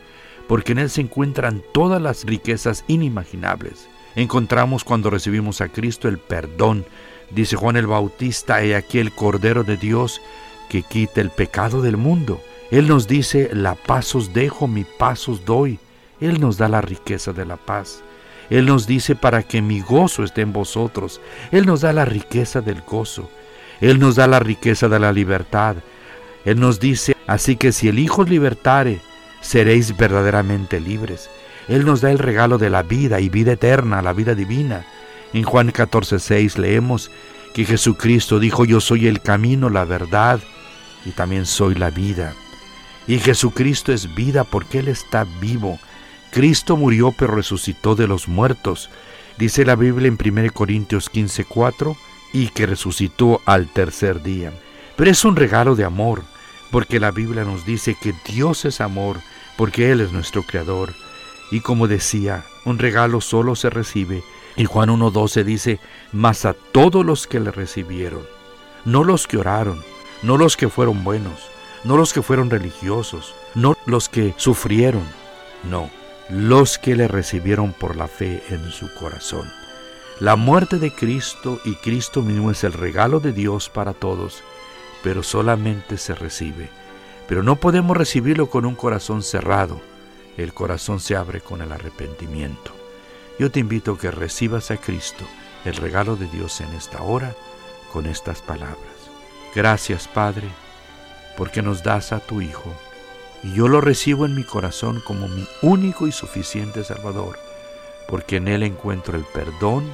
porque en Él se encuentran todas las riquezas inimaginables. Encontramos cuando recibimos a Cristo el perdón. Dice Juan el Bautista, he aquí el Cordero de Dios que quita el pecado del mundo. Él nos dice, la paz os dejo, mi paz os doy. Él nos da la riqueza de la paz. Él nos dice para que mi gozo esté en vosotros. Él nos da la riqueza del gozo. Él nos da la riqueza de la libertad. Él nos dice, así que si el Hijo libertare, seréis verdaderamente libres. Él nos da el regalo de la vida y vida eterna, la vida divina. En Juan 14:6 leemos que Jesucristo dijo, yo soy el camino, la verdad y también soy la vida. Y Jesucristo es vida porque Él está vivo. Cristo murió pero resucitó de los muertos. Dice la Biblia en 1 Corintios 15:4 y que resucitó al tercer día. Pero es un regalo de amor, porque la Biblia nos dice que Dios es amor porque Él es nuestro Creador. Y como decía, un regalo solo se recibe. En Juan 1.12 dice, mas a todos los que le recibieron, no los que oraron, no los que fueron buenos, no los que fueron religiosos, no los que sufrieron, no, los que le recibieron por la fe en su corazón. La muerte de Cristo y Cristo mismo es el regalo de Dios para todos, pero solamente se recibe. Pero no podemos recibirlo con un corazón cerrado. El corazón se abre con el arrepentimiento. Yo te invito a que recibas a Cristo, el regalo de Dios en esta hora, con estas palabras. Gracias, Padre, porque nos das a tu Hijo y yo lo recibo en mi corazón como mi único y suficiente Salvador, porque en Él encuentro el perdón,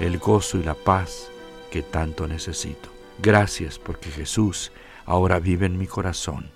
el gozo y la paz que tanto necesito. Gracias porque Jesús ahora vive en mi corazón.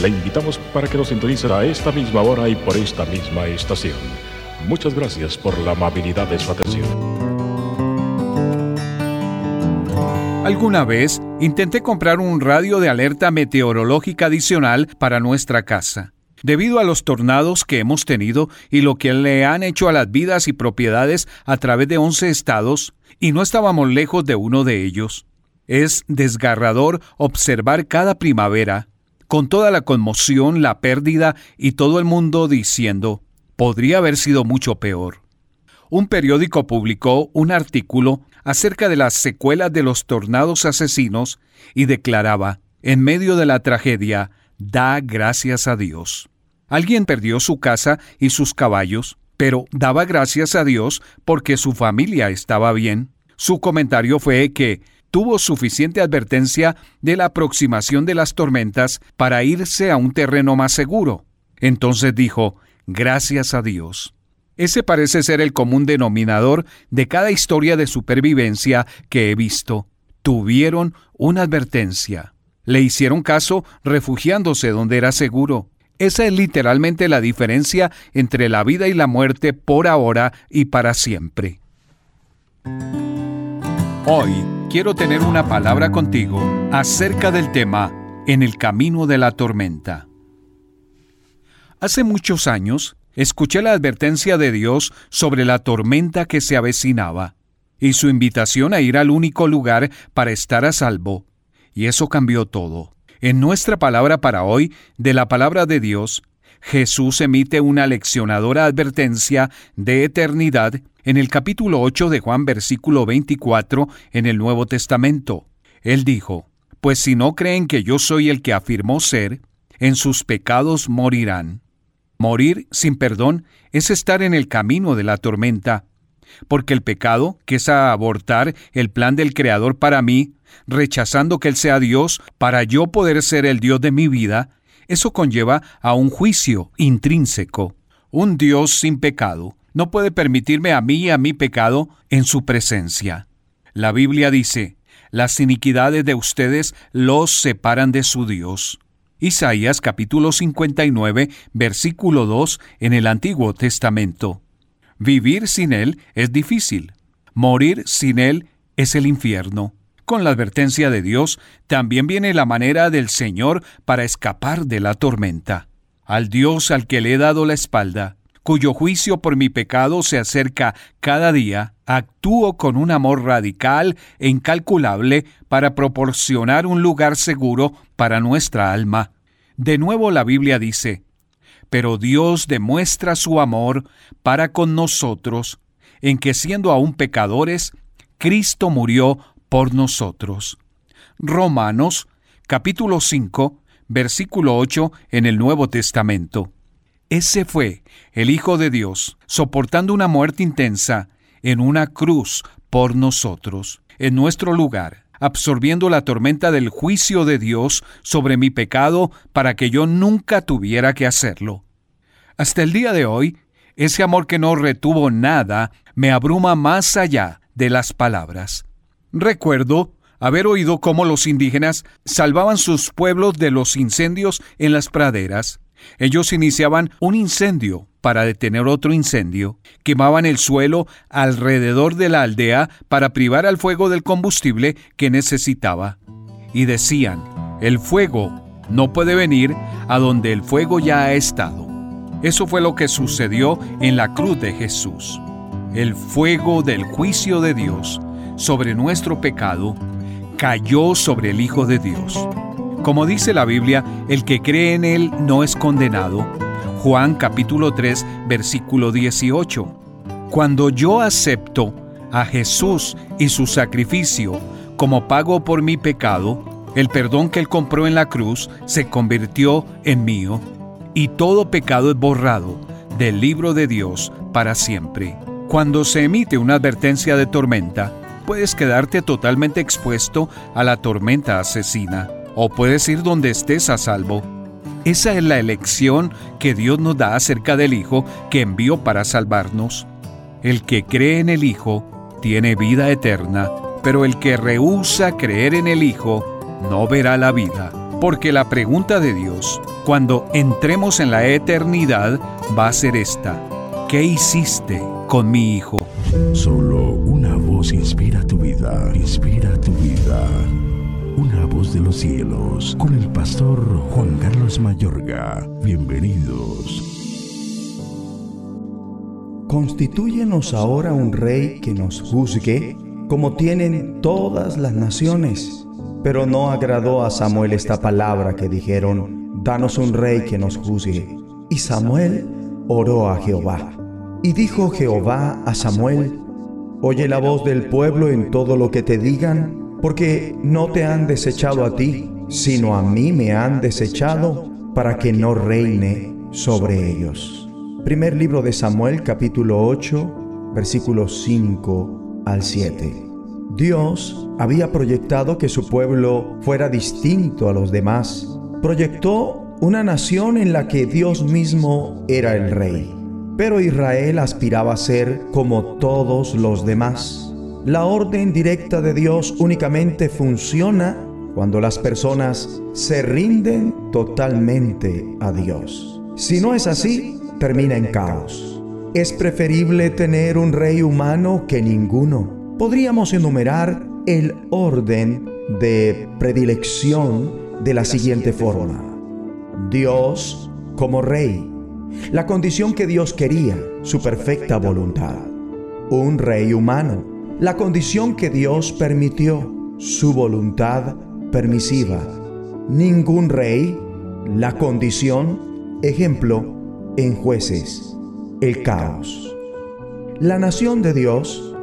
Le invitamos para que nos sintonice a esta misma hora y por esta misma estación. Muchas gracias por la amabilidad de su atención. Alguna vez intenté comprar un radio de alerta meteorológica adicional para nuestra casa. Debido a los tornados que hemos tenido y lo que le han hecho a las vidas y propiedades a través de 11 estados, y no estábamos lejos de uno de ellos. Es desgarrador observar cada primavera, con toda la conmoción, la pérdida y todo el mundo diciendo, podría haber sido mucho peor. Un periódico publicó un artículo acerca de las secuelas de los tornados asesinos y declaraba, en medio de la tragedia, da gracias a Dios. Alguien perdió su casa y sus caballos, pero daba gracias a Dios porque su familia estaba bien. Su comentario fue que tuvo suficiente advertencia de la aproximación de las tormentas para irse a un terreno más seguro. Entonces dijo, gracias a Dios. Ese parece ser el común denominador de cada historia de supervivencia que he visto. Tuvieron una advertencia. Le hicieron caso refugiándose donde era seguro. Esa es literalmente la diferencia entre la vida y la muerte por ahora y para siempre. Hoy quiero tener una palabra contigo acerca del tema En el camino de la tormenta. Hace muchos años escuché la advertencia de Dios sobre la tormenta que se avecinaba y su invitación a ir al único lugar para estar a salvo, y eso cambió todo. En nuestra palabra para hoy, de la palabra de Dios, Jesús emite una leccionadora advertencia de eternidad en el capítulo 8 de Juan versículo 24 en el Nuevo Testamento. Él dijo, Pues si no creen que yo soy el que afirmó ser, en sus pecados morirán. Morir sin perdón es estar en el camino de la tormenta, porque el pecado, que es abortar el plan del Creador para mí, rechazando que Él sea Dios para yo poder ser el Dios de mi vida, eso conlleva a un juicio intrínseco. Un Dios sin pecado no puede permitirme a mí y a mi pecado en su presencia. La Biblia dice, las iniquidades de ustedes los separan de su Dios. Isaías capítulo 59, versículo 2 en el Antiguo Testamento. Vivir sin Él es difícil. Morir sin Él es el infierno. Con la advertencia de Dios también viene la manera del Señor para escapar de la tormenta. Al Dios al que le he dado la espalda, cuyo juicio por mi pecado se acerca cada día, actúo con un amor radical e incalculable para proporcionar un lugar seguro para nuestra alma. De nuevo la Biblia dice, pero Dios demuestra su amor para con nosotros, en que siendo aún pecadores, Cristo murió por nosotros. Romanos capítulo 5, versículo 8 en el Nuevo Testamento. Ese fue el Hijo de Dios, soportando una muerte intensa en una cruz por nosotros, en nuestro lugar, absorbiendo la tormenta del juicio de Dios sobre mi pecado para que yo nunca tuviera que hacerlo. Hasta el día de hoy, ese amor que no retuvo nada me abruma más allá de las palabras. Recuerdo haber oído cómo los indígenas salvaban sus pueblos de los incendios en las praderas. Ellos iniciaban un incendio para detener otro incendio, quemaban el suelo alrededor de la aldea para privar al fuego del combustible que necesitaba. Y decían, el fuego no puede venir a donde el fuego ya ha estado. Eso fue lo que sucedió en la cruz de Jesús. El fuego del juicio de Dios sobre nuestro pecado cayó sobre el Hijo de Dios. Como dice la Biblia, el que cree en Él no es condenado. Juan capítulo 3 versículo 18. Cuando yo acepto a Jesús y su sacrificio como pago por mi pecado, el perdón que Él compró en la cruz se convirtió en mío y todo pecado es borrado del libro de Dios para siempre. Cuando se emite una advertencia de tormenta, puedes quedarte totalmente expuesto a la tormenta asesina o puedes ir donde estés a salvo. Esa es la elección que Dios nos da acerca del Hijo que envió para salvarnos. El que cree en el Hijo tiene vida eterna, pero el que rehúsa creer en el Hijo no verá la vida. Porque la pregunta de Dios, cuando entremos en la eternidad, va a ser esta. ¿Qué hiciste con mi Hijo? Solo una voz inspira tu vida, inspira tu vida. Una voz de los cielos, con el pastor Juan Carlos Mayorga. Bienvenidos. Constitúyenos ahora un rey que nos juzgue, como tienen todas las naciones. Pero no agradó a Samuel esta palabra que dijeron, danos un rey que nos juzgue. Y Samuel oró a Jehová. Y dijo Jehová a Samuel, Oye la voz del pueblo en todo lo que te digan, porque no te han desechado a ti, sino a mí me han desechado para que no reine sobre ellos. Primer libro de Samuel capítulo 8 versículos 5 al 7. Dios había proyectado que su pueblo fuera distinto a los demás. Proyectó una nación en la que Dios mismo era el rey. Pero Israel aspiraba a ser como todos los demás. La orden directa de Dios únicamente funciona cuando las personas se rinden totalmente a Dios. Si no es así, termina en caos. Es preferible tener un rey humano que ninguno podríamos enumerar el orden de predilección de la siguiente forma. Dios como rey, la condición que Dios quería, su perfecta voluntad. Un rey humano, la condición que Dios permitió, su voluntad permisiva. Ningún rey, la condición, ejemplo, en jueces, el caos. La nación de Dios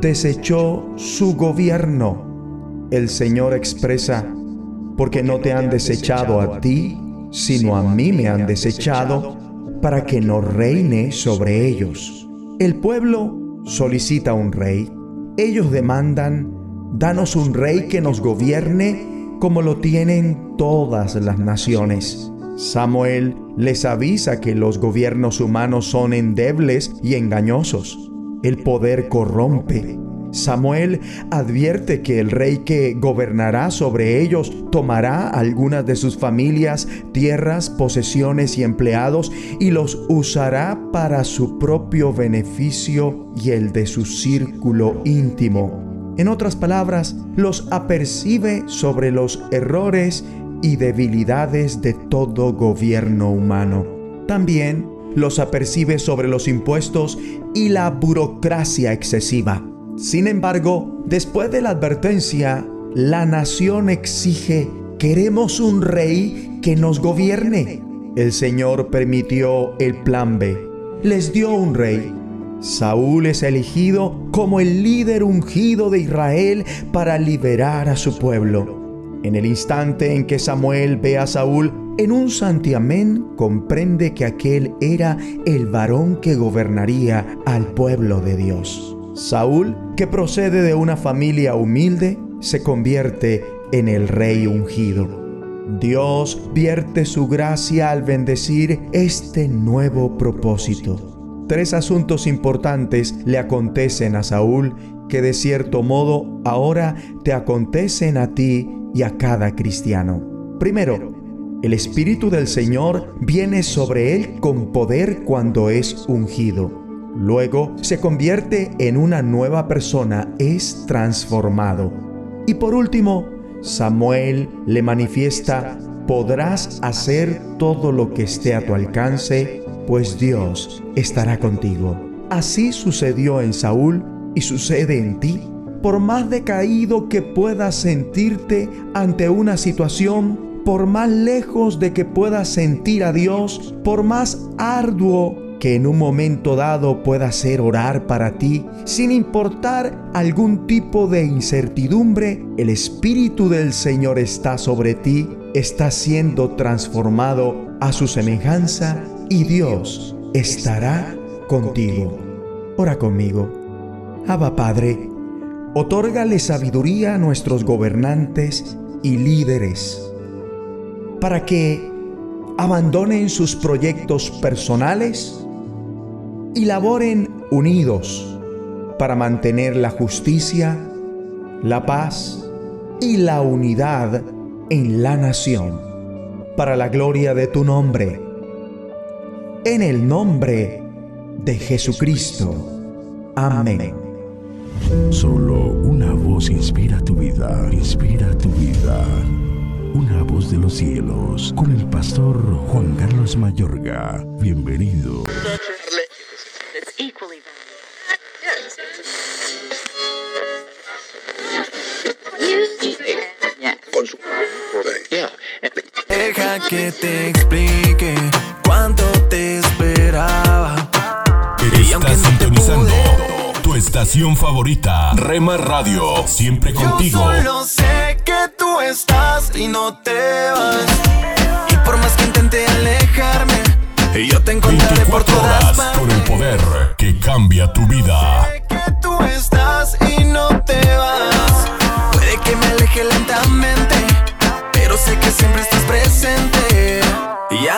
desechó su gobierno. El Señor expresa, porque no te han desechado a ti, sino a mí me han desechado, para que no reine sobre ellos. El pueblo solicita un rey. Ellos demandan, danos un rey que nos gobierne como lo tienen todas las naciones. Samuel les avisa que los gobiernos humanos son endebles y engañosos el poder corrompe. Samuel advierte que el rey que gobernará sobre ellos tomará algunas de sus familias, tierras, posesiones y empleados y los usará para su propio beneficio y el de su círculo íntimo. En otras palabras, los apercibe sobre los errores y debilidades de todo gobierno humano. También los apercibe sobre los impuestos y la burocracia excesiva. Sin embargo, después de la advertencia, la nación exige, queremos un rey que nos gobierne. El Señor permitió el plan B. Les dio un rey. Saúl es elegido como el líder ungido de Israel para liberar a su pueblo. En el instante en que Samuel ve a Saúl, en un santiamén comprende que aquel era el varón que gobernaría al pueblo de Dios. Saúl, que procede de una familia humilde, se convierte en el rey ungido. Dios vierte su gracia al bendecir este nuevo propósito. Tres asuntos importantes le acontecen a Saúl que de cierto modo ahora te acontecen a ti y a cada cristiano. Primero, el Espíritu del Señor viene sobre él con poder cuando es ungido. Luego se convierte en una nueva persona, es transformado. Y por último, Samuel le manifiesta, podrás hacer todo lo que esté a tu alcance, pues Dios estará contigo. Así sucedió en Saúl y sucede en ti. Por más decaído que puedas sentirte ante una situación, por más lejos de que puedas sentir a Dios, por más arduo que en un momento dado pueda ser orar para ti, sin importar algún tipo de incertidumbre, el Espíritu del Señor está sobre ti, está siendo transformado a su semejanza y Dios estará contigo. Ora conmigo. Abba Padre, otórgale sabiduría a nuestros gobernantes y líderes para que abandonen sus proyectos personales y laboren unidos para mantener la justicia, la paz y la unidad en la nación, para la gloria de tu nombre. En el nombre de Jesucristo. Amén. Solo una voz inspira tu vida, inspira tu vida. Una voz de los cielos, con el pastor Juan Carlos Mayorga. Bienvenido. Que te explique cuánto te esperaba. Estás sintonizando tu estación favorita, Rema Radio, siempre contigo. Yo solo sé que tú estás y no te vas. Y por más que intente alejarme, yo te encontraré por 24 todas horas con el poder que cambia tu vida.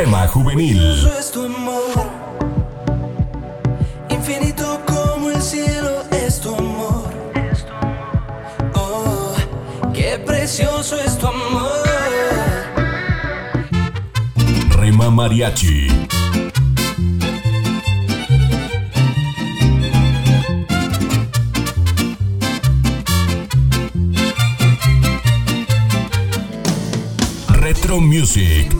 Rema Juvenil, es tu amor, infinito como el cielo es tu amor. Oh, qué precioso es tu amor. Rema Mariachi, Retro Music,